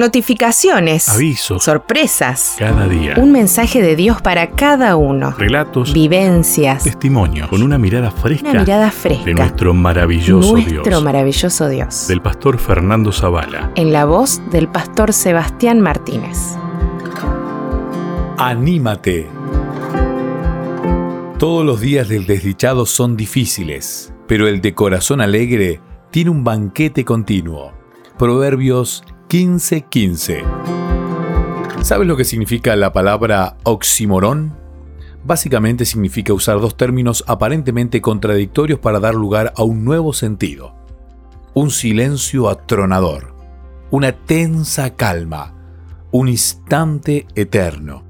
Notificaciones. Avisos. Sorpresas. Cada día. Un mensaje de Dios para cada uno. Relatos. Vivencias. Testimonios. Con una mirada fresca. Una mirada fresca. De nuestro maravilloso Nuestro Dios. maravilloso Dios. Del pastor Fernando Zavala. En la voz del pastor Sebastián Martínez. Anímate. Todos los días del desdichado son difíciles, pero el de corazón alegre tiene un banquete continuo. Proverbios 15:15. ¿Sabes lo que significa la palabra oximorón? Básicamente significa usar dos términos aparentemente contradictorios para dar lugar a un nuevo sentido. Un silencio atronador, una tensa calma, un instante eterno.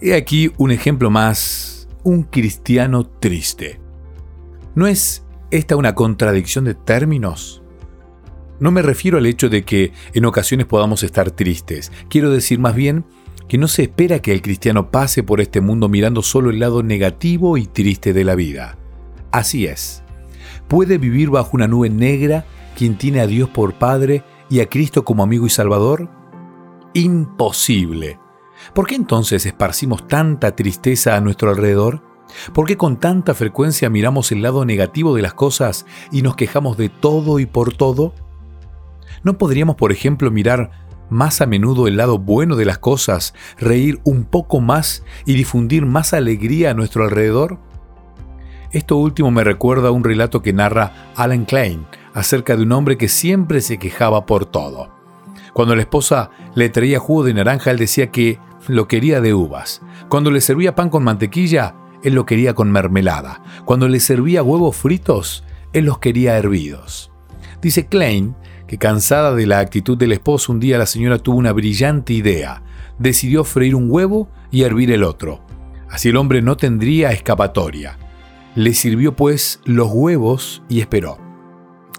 He aquí un ejemplo más, un cristiano triste. ¿No es esta una contradicción de términos? No me refiero al hecho de que en ocasiones podamos estar tristes. Quiero decir más bien que no se espera que el cristiano pase por este mundo mirando solo el lado negativo y triste de la vida. Así es. ¿Puede vivir bajo una nube negra quien tiene a Dios por Padre y a Cristo como amigo y Salvador? Imposible. ¿Por qué entonces esparcimos tanta tristeza a nuestro alrededor? ¿Por qué con tanta frecuencia miramos el lado negativo de las cosas y nos quejamos de todo y por todo? ¿No podríamos, por ejemplo, mirar más a menudo el lado bueno de las cosas, reír un poco más y difundir más alegría a nuestro alrededor? Esto último me recuerda un relato que narra Alan Klein acerca de un hombre que siempre se quejaba por todo. Cuando la esposa le traía jugo de naranja, él decía que lo quería de uvas. Cuando le servía pan con mantequilla, él lo quería con mermelada. Cuando le servía huevos fritos, él los quería hervidos. Dice Klein que cansada de la actitud del esposo, un día la señora tuvo una brillante idea. Decidió freír un huevo y hervir el otro. Así el hombre no tendría escapatoria. Le sirvió pues los huevos y esperó.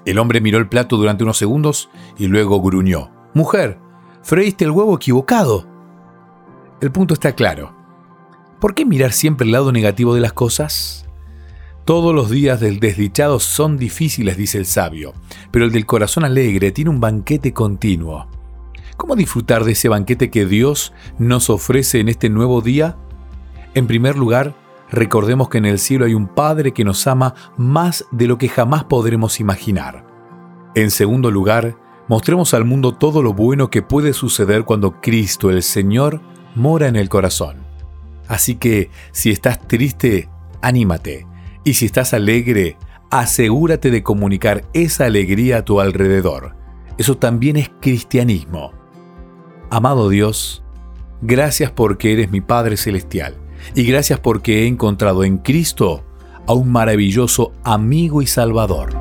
El hombre miró el plato durante unos segundos y luego gruñó. Mujer, freíste el huevo equivocado. El punto está claro. ¿Por qué mirar siempre el lado negativo de las cosas? Todos los días del desdichado son difíciles, dice el sabio, pero el del corazón alegre tiene un banquete continuo. ¿Cómo disfrutar de ese banquete que Dios nos ofrece en este nuevo día? En primer lugar, recordemos que en el cielo hay un Padre que nos ama más de lo que jamás podremos imaginar. En segundo lugar, mostremos al mundo todo lo bueno que puede suceder cuando Cristo el Señor mora en el corazón. Así que, si estás triste, anímate y si estás alegre, asegúrate de comunicar esa alegría a tu alrededor. Eso también es cristianismo. Amado Dios, gracias porque eres mi Padre Celestial y gracias porque he encontrado en Cristo a un maravilloso amigo y Salvador.